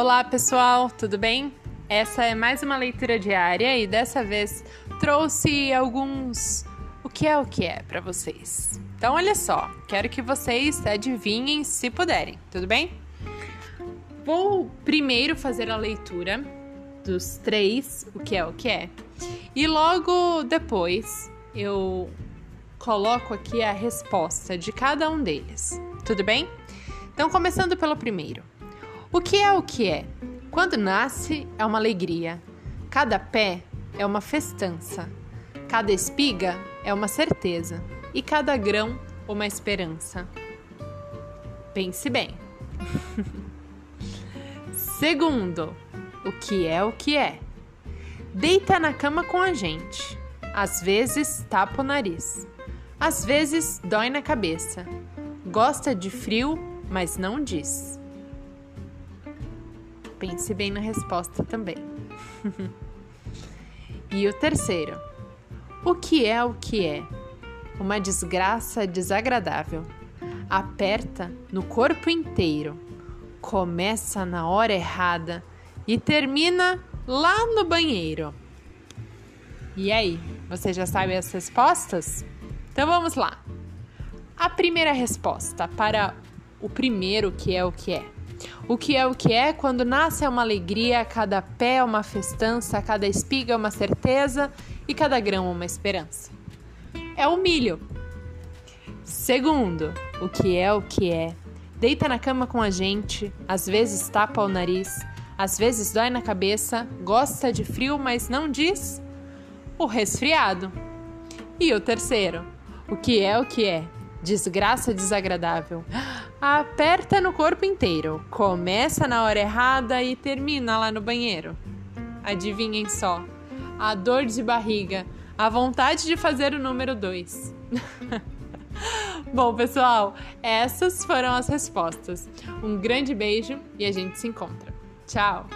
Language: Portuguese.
Olá pessoal, tudo bem? Essa é mais uma leitura diária e dessa vez trouxe alguns o que é o que é para vocês. Então olha só, quero que vocês adivinhem se puderem, tudo bem? Vou primeiro fazer a leitura dos três o que é o que é e logo depois eu coloco aqui a resposta de cada um deles, tudo bem? Então começando pelo primeiro. O que é o que é? Quando nasce é uma alegria, cada pé é uma festança, cada espiga é uma certeza e cada grão uma esperança. Pense bem. Segundo, o que é o que é? Deita na cama com a gente. Às vezes tapa o nariz. Às vezes dói na cabeça. Gosta de frio, mas não diz. Pense bem na resposta também. e o terceiro: o que é o que é? Uma desgraça desagradável. Aperta no corpo inteiro, começa na hora errada e termina lá no banheiro. E aí, você já sabe as respostas? Então vamos lá. A primeira resposta para o primeiro que é o que é. O que é o que é, quando nasce é uma alegria, cada pé é uma festança, cada espiga é uma certeza e cada grão é uma esperança. É o milho. Segundo, o que é o que é. Deita na cama com a gente, às vezes tapa o nariz, às vezes dói na cabeça, gosta de frio, mas não diz. O resfriado. E o terceiro, o que é o que é. Desgraça desagradável. Aperta no corpo inteiro. Começa na hora errada e termina lá no banheiro. Adivinhem só. A dor de barriga. A vontade de fazer o número 2. Bom, pessoal, essas foram as respostas. Um grande beijo e a gente se encontra. Tchau!